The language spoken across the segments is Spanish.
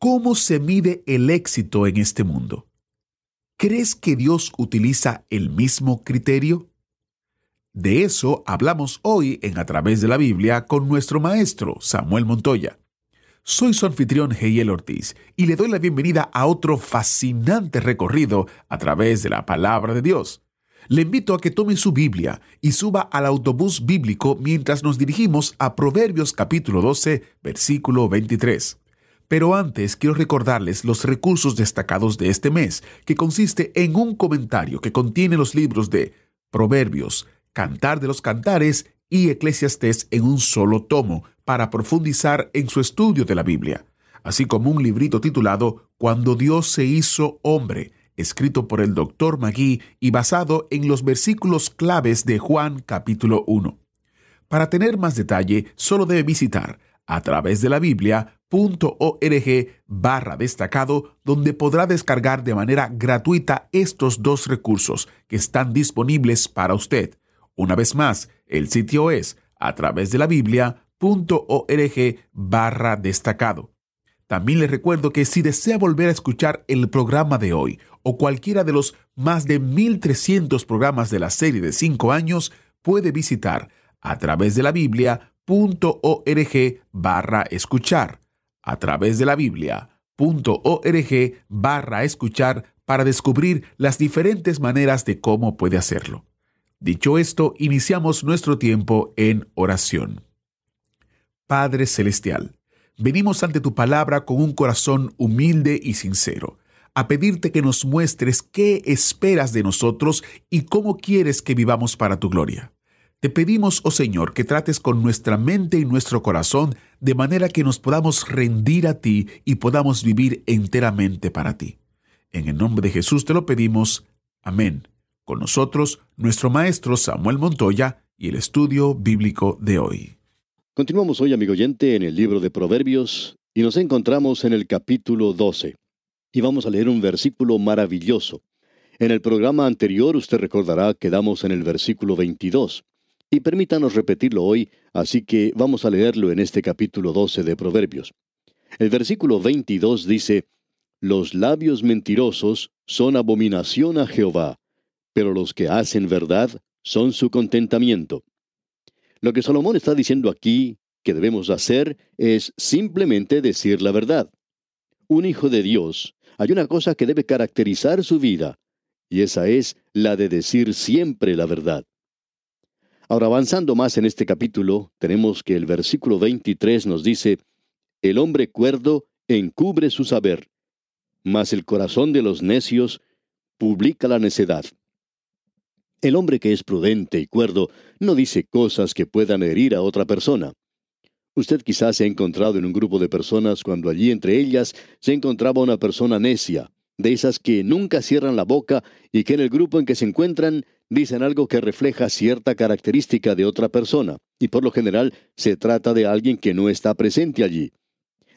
¿Cómo se mide el éxito en este mundo? ¿Crees que Dios utiliza el mismo criterio? De eso hablamos hoy en A través de la Biblia con nuestro maestro Samuel Montoya. Soy su anfitrión Heiel Ortiz y le doy la bienvenida a otro fascinante recorrido a través de la palabra de Dios. Le invito a que tome su Biblia y suba al autobús bíblico mientras nos dirigimos a Proverbios capítulo 12, versículo 23. Pero antes quiero recordarles los recursos destacados de este mes, que consiste en un comentario que contiene los libros de Proverbios, Cantar de los Cantares y Eclesiastés en un solo tomo para profundizar en su estudio de la Biblia, así como un librito titulado Cuando Dios se hizo hombre, escrito por el Dr. Magui y basado en los versículos claves de Juan capítulo 1. Para tener más detalle, solo debe visitar a través de la Biblia .org barra destacado donde podrá descargar de manera gratuita estos dos recursos que están disponibles para usted. Una vez más, el sitio es a través de la Biblia.org barra destacado. También le recuerdo que si desea volver a escuchar el programa de hoy o cualquiera de los más de 1.300 programas de la serie de 5 años, puede visitar a través de la Biblia.org barra escuchar. A través de la Biblia.org barra escuchar para descubrir las diferentes maneras de cómo puede hacerlo. Dicho esto, iniciamos nuestro tiempo en oración. Padre Celestial, venimos ante tu palabra con un corazón humilde y sincero, a pedirte que nos muestres qué esperas de nosotros y cómo quieres que vivamos para tu gloria. Te pedimos, oh Señor, que trates con nuestra mente y nuestro corazón de manera que nos podamos rendir a ti y podamos vivir enteramente para ti. En el nombre de Jesús te lo pedimos. Amén. Con nosotros, nuestro maestro Samuel Montoya y el estudio bíblico de hoy. Continuamos hoy, amigo oyente, en el libro de Proverbios y nos encontramos en el capítulo 12. Y vamos a leer un versículo maravilloso. En el programa anterior, usted recordará, quedamos en el versículo 22. Y permítanos repetirlo hoy, así que vamos a leerlo en este capítulo 12 de Proverbios. El versículo 22 dice, Los labios mentirosos son abominación a Jehová, pero los que hacen verdad son su contentamiento. Lo que Salomón está diciendo aquí que debemos hacer es simplemente decir la verdad. Un hijo de Dios, hay una cosa que debe caracterizar su vida, y esa es la de decir siempre la verdad. Ahora, avanzando más en este capítulo, tenemos que el versículo 23 nos dice, El hombre cuerdo encubre su saber, mas el corazón de los necios publica la necedad. El hombre que es prudente y cuerdo no dice cosas que puedan herir a otra persona. Usted quizás se ha encontrado en un grupo de personas cuando allí entre ellas se encontraba una persona necia, de esas que nunca cierran la boca y que en el grupo en que se encuentran dicen algo que refleja cierta característica de otra persona, y por lo general se trata de alguien que no está presente allí.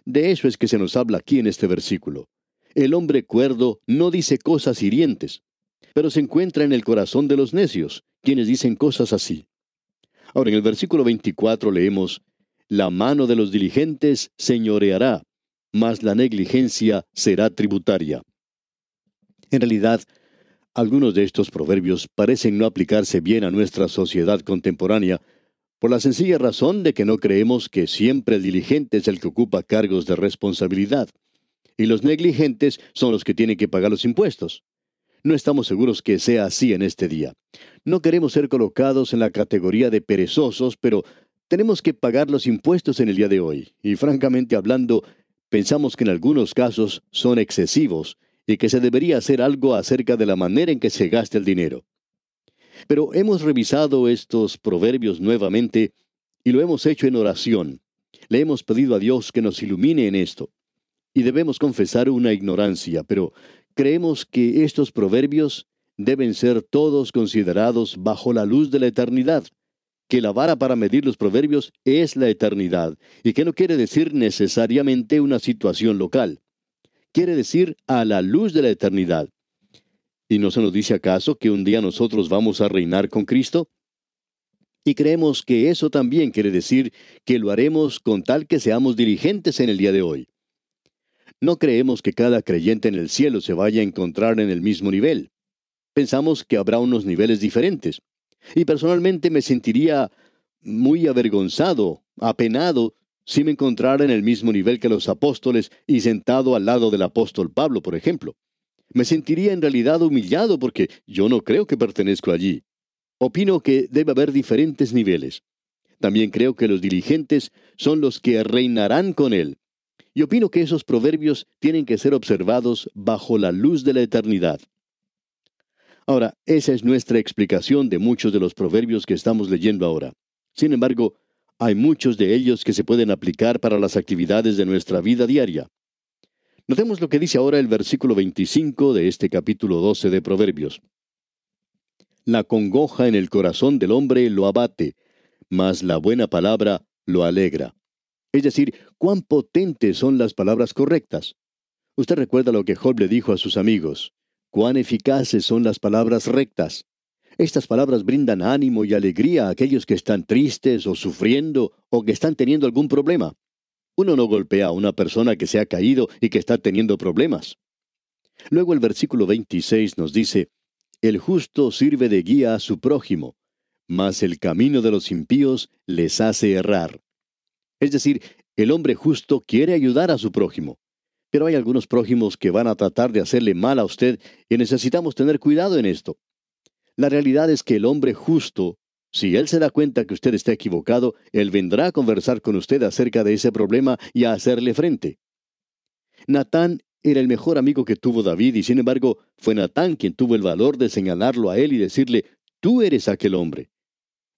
De eso es que se nos habla aquí en este versículo. El hombre cuerdo no dice cosas hirientes, pero se encuentra en el corazón de los necios, quienes dicen cosas así. Ahora en el versículo 24 leemos, La mano de los diligentes señoreará, mas la negligencia será tributaria. En realidad, algunos de estos proverbios parecen no aplicarse bien a nuestra sociedad contemporánea, por la sencilla razón de que no creemos que siempre el diligente es el que ocupa cargos de responsabilidad, y los negligentes son los que tienen que pagar los impuestos. No estamos seguros que sea así en este día. No queremos ser colocados en la categoría de perezosos, pero tenemos que pagar los impuestos en el día de hoy, y francamente hablando, pensamos que en algunos casos son excesivos y que se debería hacer algo acerca de la manera en que se gasta el dinero. Pero hemos revisado estos proverbios nuevamente y lo hemos hecho en oración, Le hemos pedido a Dios que nos ilumine en esto. Y debemos confesar una ignorancia, pero creemos que estos proverbios deben ser todos considerados bajo la luz de la eternidad, que la vara para medir los proverbios es la eternidad, y que no quiere decir necesariamente una situación local. Quiere decir a la luz de la eternidad. ¿Y no se nos dice acaso que un día nosotros vamos a reinar con Cristo? Y creemos que eso también quiere decir que lo haremos con tal que seamos dirigentes en el día de hoy. No creemos que cada creyente en el cielo se vaya a encontrar en el mismo nivel. Pensamos que habrá unos niveles diferentes. Y personalmente me sentiría muy avergonzado, apenado, si me encontrara en el mismo nivel que los apóstoles y sentado al lado del apóstol Pablo, por ejemplo. Me sentiría en realidad humillado porque yo no creo que pertenezco allí. Opino que debe haber diferentes niveles. También creo que los diligentes son los que reinarán con Él. Y opino que esos proverbios tienen que ser observados bajo la luz de la eternidad. Ahora, esa es nuestra explicación de muchos de los proverbios que estamos leyendo ahora. Sin embargo, hay muchos de ellos que se pueden aplicar para las actividades de nuestra vida diaria. Notemos lo que dice ahora el versículo 25 de este capítulo 12 de Proverbios. La congoja en el corazón del hombre lo abate, mas la buena palabra lo alegra. Es decir, cuán potentes son las palabras correctas. Usted recuerda lo que Job le dijo a sus amigos. Cuán eficaces son las palabras rectas. Estas palabras brindan ánimo y alegría a aquellos que están tristes o sufriendo o que están teniendo algún problema. Uno no golpea a una persona que se ha caído y que está teniendo problemas. Luego el versículo 26 nos dice, el justo sirve de guía a su prójimo, mas el camino de los impíos les hace errar. Es decir, el hombre justo quiere ayudar a su prójimo, pero hay algunos prójimos que van a tratar de hacerle mal a usted y necesitamos tener cuidado en esto. La realidad es que el hombre justo, si él se da cuenta que usted está equivocado, él vendrá a conversar con usted acerca de ese problema y a hacerle frente. Natán era el mejor amigo que tuvo David y sin embargo fue Natán quien tuvo el valor de señalarlo a él y decirle, tú eres aquel hombre.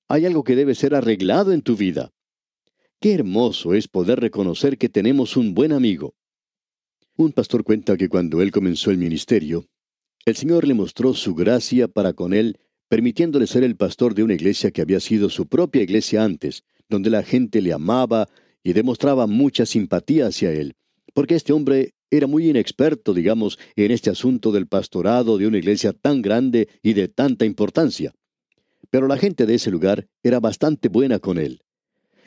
Hay algo que debe ser arreglado en tu vida. Qué hermoso es poder reconocer que tenemos un buen amigo. Un pastor cuenta que cuando él comenzó el ministerio, el Señor le mostró su gracia para con él, permitiéndole ser el pastor de una iglesia que había sido su propia iglesia antes, donde la gente le amaba y demostraba mucha simpatía hacia él, porque este hombre era muy inexperto, digamos, en este asunto del pastorado de una iglesia tan grande y de tanta importancia. Pero la gente de ese lugar era bastante buena con él.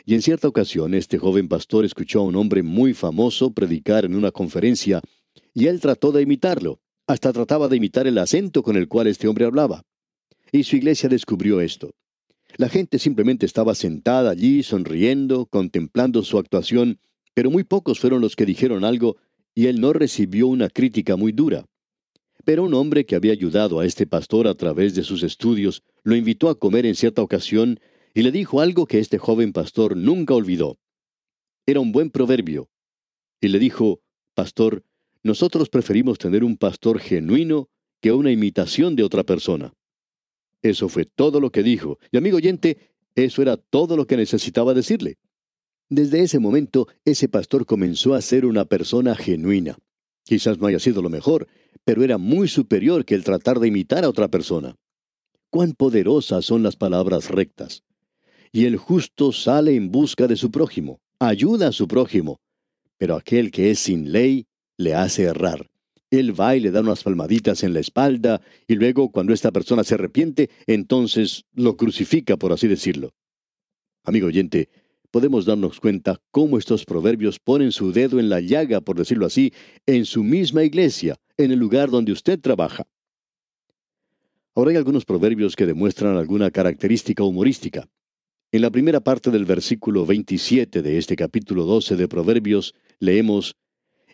Y en cierta ocasión este joven pastor escuchó a un hombre muy famoso predicar en una conferencia, y él trató de imitarlo, hasta trataba de imitar el acento con el cual este hombre hablaba. Y su iglesia descubrió esto. La gente simplemente estaba sentada allí, sonriendo, contemplando su actuación, pero muy pocos fueron los que dijeron algo y él no recibió una crítica muy dura. Pero un hombre que había ayudado a este pastor a través de sus estudios lo invitó a comer en cierta ocasión y le dijo algo que este joven pastor nunca olvidó. Era un buen proverbio. Y le dijo, Pastor, nosotros preferimos tener un pastor genuino que una imitación de otra persona. Eso fue todo lo que dijo. Y amigo oyente, eso era todo lo que necesitaba decirle. Desde ese momento, ese pastor comenzó a ser una persona genuina. Quizás no haya sido lo mejor, pero era muy superior que el tratar de imitar a otra persona. Cuán poderosas son las palabras rectas. Y el justo sale en busca de su prójimo, ayuda a su prójimo, pero aquel que es sin ley le hace errar. Él va y le da unas palmaditas en la espalda, y luego, cuando esta persona se arrepiente, entonces lo crucifica, por así decirlo. Amigo oyente, podemos darnos cuenta cómo estos proverbios ponen su dedo en la llaga, por decirlo así, en su misma iglesia, en el lugar donde usted trabaja. Ahora hay algunos proverbios que demuestran alguna característica humorística. En la primera parte del versículo 27 de este capítulo 12 de Proverbios leemos,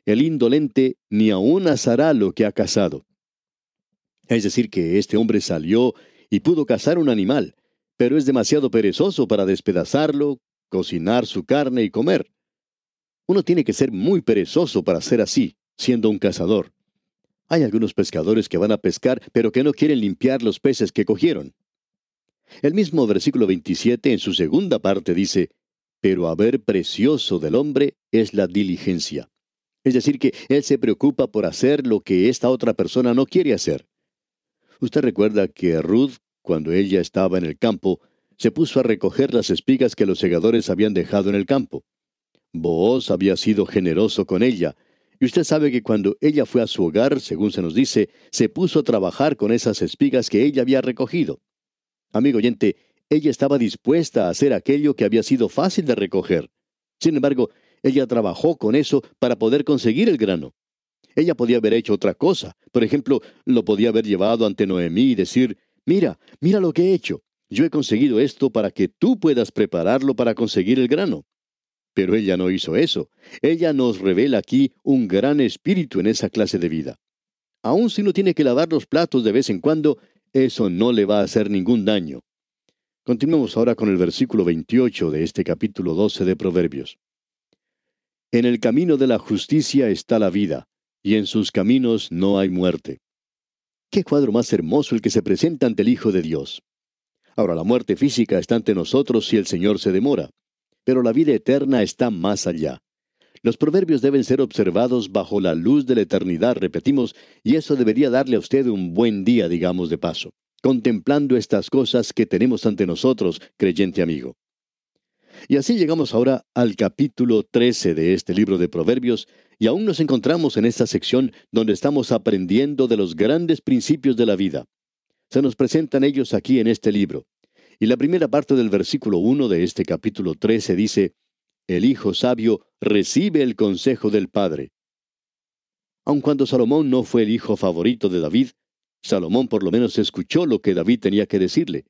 El indolente ni aún asará lo que ha cazado. Es decir, que este hombre salió y pudo cazar un animal, pero es demasiado perezoso para despedazarlo, cocinar su carne y comer. Uno tiene que ser muy perezoso para ser así, siendo un cazador. Hay algunos pescadores que van a pescar, pero que no quieren limpiar los peces que cogieron. El mismo versículo 27 en su segunda parte dice, pero haber precioso del hombre es la diligencia. Es decir, que él se preocupa por hacer lo que esta otra persona no quiere hacer. Usted recuerda que Ruth, cuando ella estaba en el campo, se puso a recoger las espigas que los segadores habían dejado en el campo. Booz había sido generoso con ella, y usted sabe que cuando ella fue a su hogar, según se nos dice, se puso a trabajar con esas espigas que ella había recogido. Amigo oyente, ella estaba dispuesta a hacer aquello que había sido fácil de recoger. Sin embargo, ella trabajó con eso para poder conseguir el grano. Ella podía haber hecho otra cosa. Por ejemplo, lo podía haber llevado ante Noemí y decir, mira, mira lo que he hecho. Yo he conseguido esto para que tú puedas prepararlo para conseguir el grano. Pero ella no hizo eso. Ella nos revela aquí un gran espíritu en esa clase de vida. Aun si no tiene que lavar los platos de vez en cuando, eso no le va a hacer ningún daño. Continuemos ahora con el versículo 28 de este capítulo 12 de Proverbios. En el camino de la justicia está la vida, y en sus caminos no hay muerte. Qué cuadro más hermoso el que se presenta ante el Hijo de Dios. Ahora, la muerte física está ante nosotros si el Señor se demora, pero la vida eterna está más allá. Los proverbios deben ser observados bajo la luz de la eternidad, repetimos, y eso debería darle a usted un buen día, digamos de paso contemplando estas cosas que tenemos ante nosotros, creyente amigo. Y así llegamos ahora al capítulo 13 de este libro de Proverbios, y aún nos encontramos en esta sección donde estamos aprendiendo de los grandes principios de la vida. Se nos presentan ellos aquí en este libro. Y la primera parte del versículo 1 de este capítulo 13 dice, El hijo sabio recibe el consejo del padre. Aun cuando Salomón no fue el hijo favorito de David, Salomón por lo menos escuchó lo que David tenía que decirle,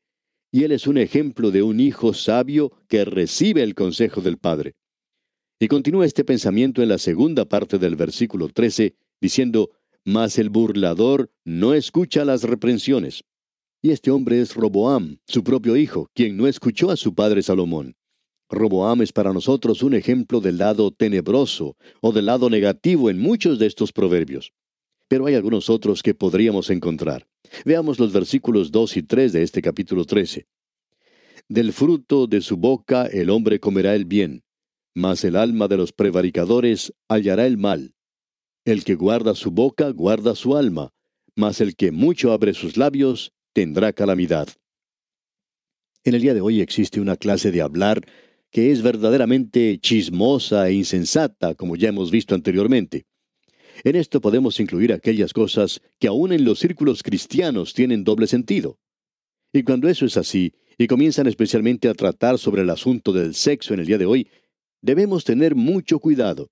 y él es un ejemplo de un hijo sabio que recibe el consejo del Padre. Y continúa este pensamiento en la segunda parte del versículo 13, diciendo, Mas el burlador no escucha las reprensiones. Y este hombre es Roboam, su propio hijo, quien no escuchó a su padre Salomón. Roboam es para nosotros un ejemplo del lado tenebroso o del lado negativo en muchos de estos proverbios pero hay algunos otros que podríamos encontrar. Veamos los versículos 2 y 3 de este capítulo 13. Del fruto de su boca el hombre comerá el bien, mas el alma de los prevaricadores hallará el mal. El que guarda su boca guarda su alma, mas el que mucho abre sus labios tendrá calamidad. En el día de hoy existe una clase de hablar que es verdaderamente chismosa e insensata, como ya hemos visto anteriormente. En esto podemos incluir aquellas cosas que aún en los círculos cristianos tienen doble sentido. Y cuando eso es así, y comienzan especialmente a tratar sobre el asunto del sexo en el día de hoy, debemos tener mucho cuidado.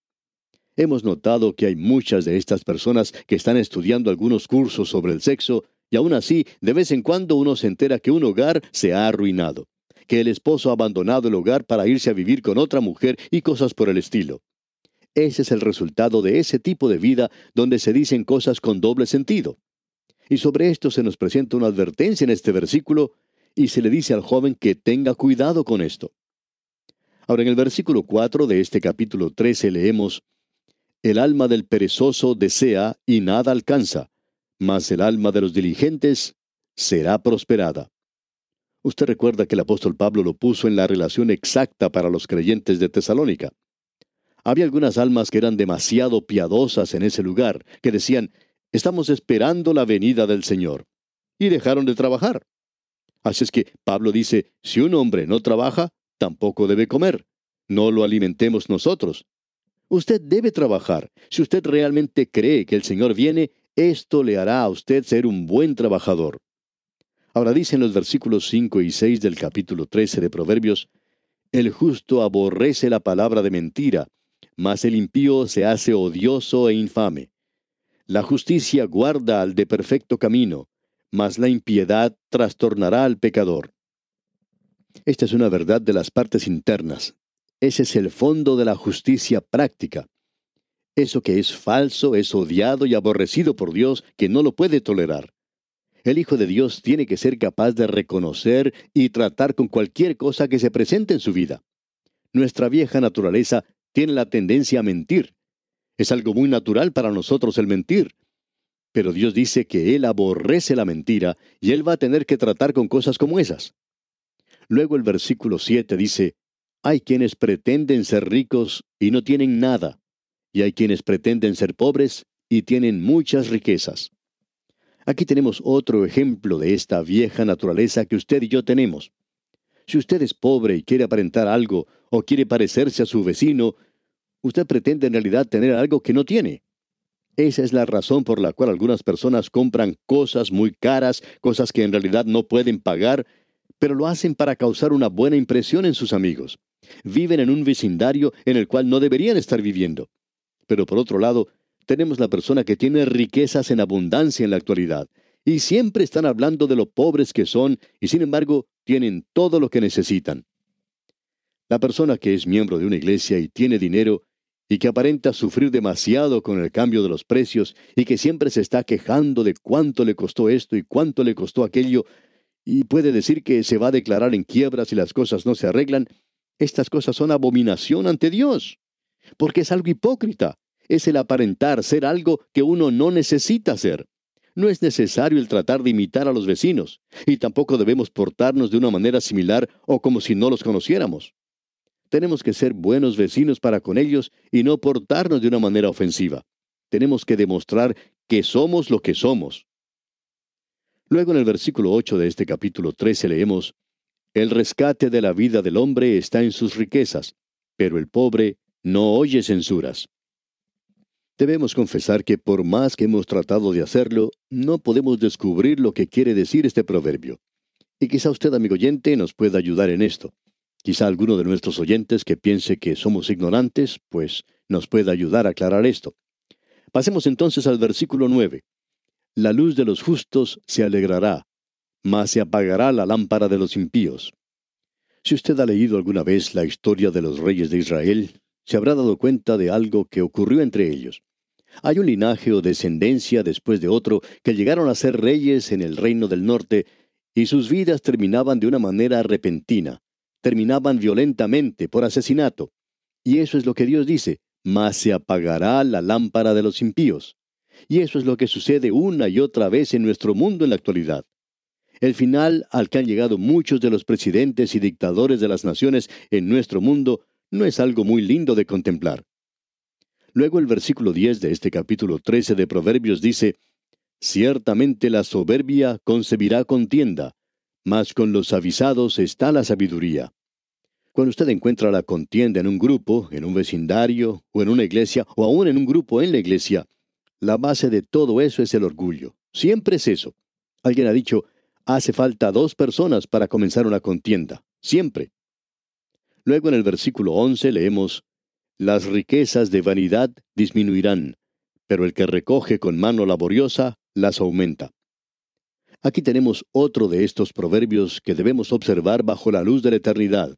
Hemos notado que hay muchas de estas personas que están estudiando algunos cursos sobre el sexo, y aún así, de vez en cuando uno se entera que un hogar se ha arruinado, que el esposo ha abandonado el hogar para irse a vivir con otra mujer y cosas por el estilo. Ese es el resultado de ese tipo de vida donde se dicen cosas con doble sentido. Y sobre esto se nos presenta una advertencia en este versículo y se le dice al joven que tenga cuidado con esto. Ahora en el versículo 4 de este capítulo 13 leemos, El alma del perezoso desea y nada alcanza, mas el alma de los diligentes será prosperada. Usted recuerda que el apóstol Pablo lo puso en la relación exacta para los creyentes de Tesalónica. Había algunas almas que eran demasiado piadosas en ese lugar, que decían, estamos esperando la venida del Señor. Y dejaron de trabajar. Así es que Pablo dice, si un hombre no trabaja, tampoco debe comer. No lo alimentemos nosotros. Usted debe trabajar. Si usted realmente cree que el Señor viene, esto le hará a usted ser un buen trabajador. Ahora dicen los versículos 5 y 6 del capítulo 13 de Proverbios, El justo aborrece la palabra de mentira, mas el impío se hace odioso e infame. La justicia guarda al de perfecto camino, mas la impiedad trastornará al pecador. Esta es una verdad de las partes internas. Ese es el fondo de la justicia práctica. Eso que es falso es odiado y aborrecido por Dios, que no lo puede tolerar. El Hijo de Dios tiene que ser capaz de reconocer y tratar con cualquier cosa que se presente en su vida. Nuestra vieja naturaleza tiene la tendencia a mentir. Es algo muy natural para nosotros el mentir. Pero Dios dice que Él aborrece la mentira y Él va a tener que tratar con cosas como esas. Luego el versículo 7 dice, Hay quienes pretenden ser ricos y no tienen nada, y hay quienes pretenden ser pobres y tienen muchas riquezas. Aquí tenemos otro ejemplo de esta vieja naturaleza que usted y yo tenemos. Si usted es pobre y quiere aparentar algo o quiere parecerse a su vecino, usted pretende en realidad tener algo que no tiene. Esa es la razón por la cual algunas personas compran cosas muy caras, cosas que en realidad no pueden pagar, pero lo hacen para causar una buena impresión en sus amigos. Viven en un vecindario en el cual no deberían estar viviendo. Pero por otro lado, tenemos la persona que tiene riquezas en abundancia en la actualidad, y siempre están hablando de lo pobres que son, y sin embargo tienen todo lo que necesitan. La persona que es miembro de una iglesia y tiene dinero, y que aparenta sufrir demasiado con el cambio de los precios y que siempre se está quejando de cuánto le costó esto y cuánto le costó aquello, y puede decir que se va a declarar en quiebra si las cosas no se arreglan, estas cosas son abominación ante Dios, porque es algo hipócrita, es el aparentar ser algo que uno no necesita ser. No es necesario el tratar de imitar a los vecinos, y tampoco debemos portarnos de una manera similar o como si no los conociéramos. Tenemos que ser buenos vecinos para con ellos y no portarnos de una manera ofensiva. Tenemos que demostrar que somos lo que somos. Luego en el versículo 8 de este capítulo 13 leemos, El rescate de la vida del hombre está en sus riquezas, pero el pobre no oye censuras. Debemos confesar que por más que hemos tratado de hacerlo, no podemos descubrir lo que quiere decir este proverbio. Y quizá usted, amigo oyente, nos pueda ayudar en esto. Quizá alguno de nuestros oyentes que piense que somos ignorantes, pues nos pueda ayudar a aclarar esto. Pasemos entonces al versículo 9. La luz de los justos se alegrará, mas se apagará la lámpara de los impíos. Si usted ha leído alguna vez la historia de los reyes de Israel, se habrá dado cuenta de algo que ocurrió entre ellos. Hay un linaje o descendencia después de otro que llegaron a ser reyes en el reino del norte y sus vidas terminaban de una manera repentina terminaban violentamente por asesinato. Y eso es lo que Dios dice, mas se apagará la lámpara de los impíos. Y eso es lo que sucede una y otra vez en nuestro mundo en la actualidad. El final al que han llegado muchos de los presidentes y dictadores de las naciones en nuestro mundo no es algo muy lindo de contemplar. Luego el versículo 10 de este capítulo 13 de Proverbios dice, Ciertamente la soberbia concebirá contienda, mas con los avisados está la sabiduría. Cuando usted encuentra la contienda en un grupo, en un vecindario, o en una iglesia, o aún en un grupo en la iglesia, la base de todo eso es el orgullo. Siempre es eso. Alguien ha dicho, hace falta dos personas para comenzar una contienda. Siempre. Luego en el versículo 11 leemos, Las riquezas de vanidad disminuirán, pero el que recoge con mano laboriosa las aumenta. Aquí tenemos otro de estos proverbios que debemos observar bajo la luz de la eternidad.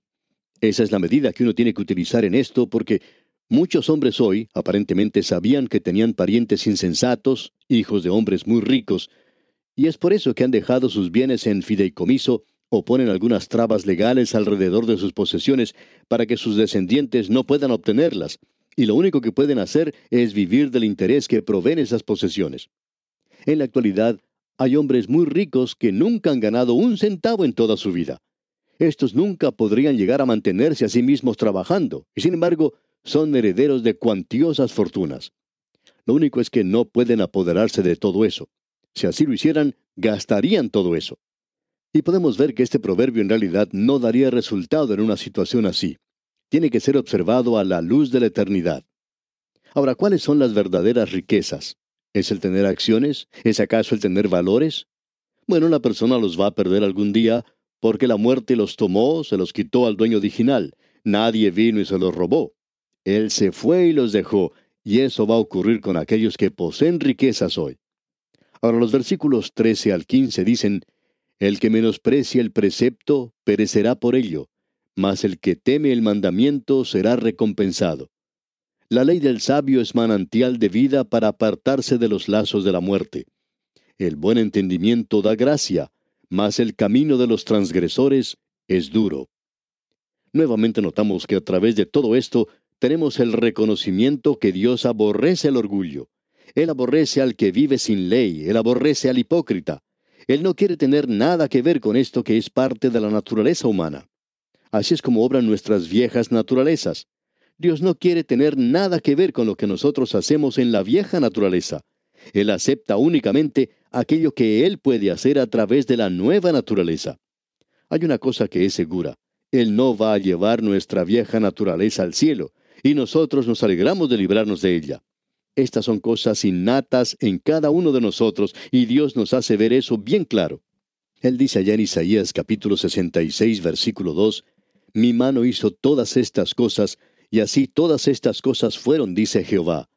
Esa es la medida que uno tiene que utilizar en esto porque muchos hombres hoy aparentemente sabían que tenían parientes insensatos, hijos de hombres muy ricos, y es por eso que han dejado sus bienes en fideicomiso o ponen algunas trabas legales alrededor de sus posesiones para que sus descendientes no puedan obtenerlas, y lo único que pueden hacer es vivir del interés que proveen esas posesiones. En la actualidad, hay hombres muy ricos que nunca han ganado un centavo en toda su vida. Estos nunca podrían llegar a mantenerse a sí mismos trabajando, y sin embargo son herederos de cuantiosas fortunas. Lo único es que no pueden apoderarse de todo eso. Si así lo hicieran, gastarían todo eso. Y podemos ver que este proverbio en realidad no daría resultado en una situación así. Tiene que ser observado a la luz de la eternidad. Ahora, ¿cuáles son las verdaderas riquezas? ¿Es el tener acciones? ¿Es acaso el tener valores? Bueno, la persona los va a perder algún día porque la muerte los tomó, se los quitó al dueño original. Nadie vino y se los robó. Él se fue y los dejó, y eso va a ocurrir con aquellos que poseen riquezas hoy. Ahora los versículos 13 al 15 dicen, El que menosprecia el precepto perecerá por ello, mas el que teme el mandamiento será recompensado. La ley del sabio es manantial de vida para apartarse de los lazos de la muerte. El buen entendimiento da gracia, mas el camino de los transgresores es duro. Nuevamente notamos que a través de todo esto tenemos el reconocimiento que Dios aborrece el orgullo. Él aborrece al que vive sin ley, él aborrece al hipócrita. Él no quiere tener nada que ver con esto que es parte de la naturaleza humana. Así es como obran nuestras viejas naturalezas. Dios no quiere tener nada que ver con lo que nosotros hacemos en la vieja naturaleza. Él acepta únicamente aquello que Él puede hacer a través de la nueva naturaleza. Hay una cosa que es segura. Él no va a llevar nuestra vieja naturaleza al cielo, y nosotros nos alegramos de librarnos de ella. Estas son cosas innatas en cada uno de nosotros, y Dios nos hace ver eso bien claro. Él dice allá en Isaías capítulo 66, versículo 2, Mi mano hizo todas estas cosas, y así todas estas cosas fueron, dice Jehová.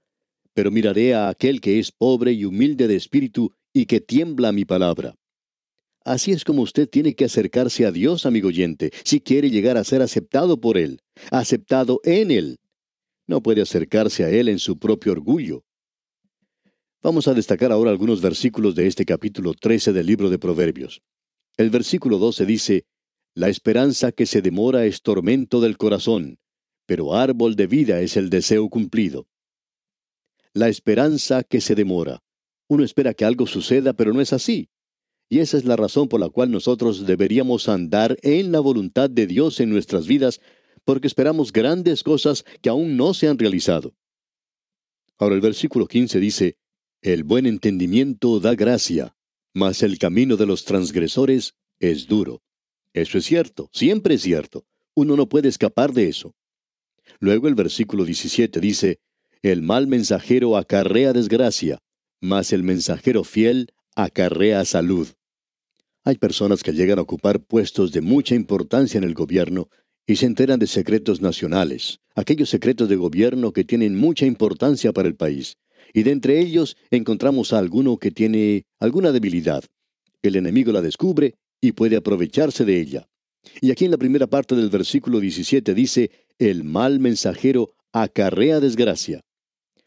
Pero miraré a aquel que es pobre y humilde de espíritu, y que tiembla mi palabra. Así es como usted tiene que acercarse a Dios, amigo oyente, si quiere llegar a ser aceptado por Él, aceptado en Él. No puede acercarse a Él en su propio orgullo. Vamos a destacar ahora algunos versículos de este capítulo 13 del libro de Proverbios. El versículo 12 dice, La esperanza que se demora es tormento del corazón, pero árbol de vida es el deseo cumplido. La esperanza que se demora. Uno espera que algo suceda, pero no es así. Y esa es la razón por la cual nosotros deberíamos andar en la voluntad de Dios en nuestras vidas, porque esperamos grandes cosas que aún no se han realizado. Ahora el versículo 15 dice, El buen entendimiento da gracia, mas el camino de los transgresores es duro. Eso es cierto, siempre es cierto. Uno no puede escapar de eso. Luego el versículo 17 dice, El mal mensajero acarrea desgracia, mas el mensajero fiel acarrea salud. Hay personas que llegan a ocupar puestos de mucha importancia en el gobierno y se enteran de secretos nacionales, aquellos secretos de gobierno que tienen mucha importancia para el país. Y de entre ellos encontramos a alguno que tiene alguna debilidad. El enemigo la descubre y puede aprovecharse de ella. Y aquí en la primera parte del versículo 17 dice, el mal mensajero acarrea desgracia.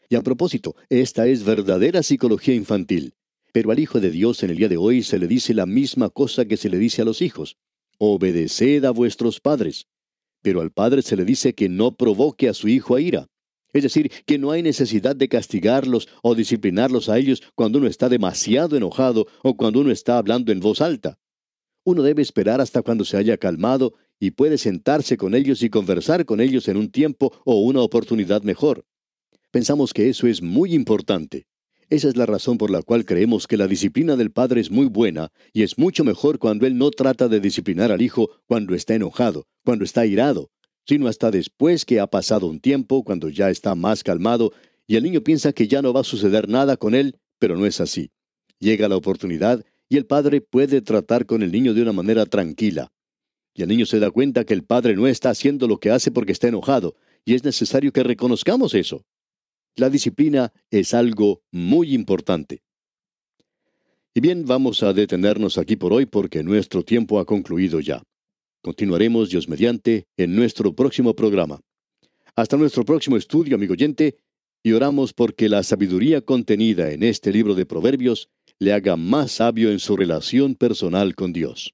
Y a propósito, esta es verdadera psicología infantil. Pero al Hijo de Dios en el día de hoy se le dice la misma cosa que se le dice a los hijos. Obedeced a vuestros padres. Pero al Padre se le dice que no provoque a su Hijo a ira. Es decir, que no hay necesidad de castigarlos o disciplinarlos a ellos cuando uno está demasiado enojado o cuando uno está hablando en voz alta. Uno debe esperar hasta cuando se haya calmado y puede sentarse con ellos y conversar con ellos en un tiempo o una oportunidad mejor. Pensamos que eso es muy importante. Esa es la razón por la cual creemos que la disciplina del padre es muy buena y es mucho mejor cuando él no trata de disciplinar al hijo cuando está enojado, cuando está irado, sino hasta después que ha pasado un tiempo, cuando ya está más calmado y el niño piensa que ya no va a suceder nada con él, pero no es así. Llega la oportunidad y el padre puede tratar con el niño de una manera tranquila. Y el niño se da cuenta que el padre no está haciendo lo que hace porque está enojado, y es necesario que reconozcamos eso. La disciplina es algo muy importante. Y bien, vamos a detenernos aquí por hoy porque nuestro tiempo ha concluido ya. Continuaremos, Dios mediante, en nuestro próximo programa. Hasta nuestro próximo estudio, amigo oyente, y oramos porque la sabiduría contenida en este libro de Proverbios le haga más sabio en su relación personal con Dios.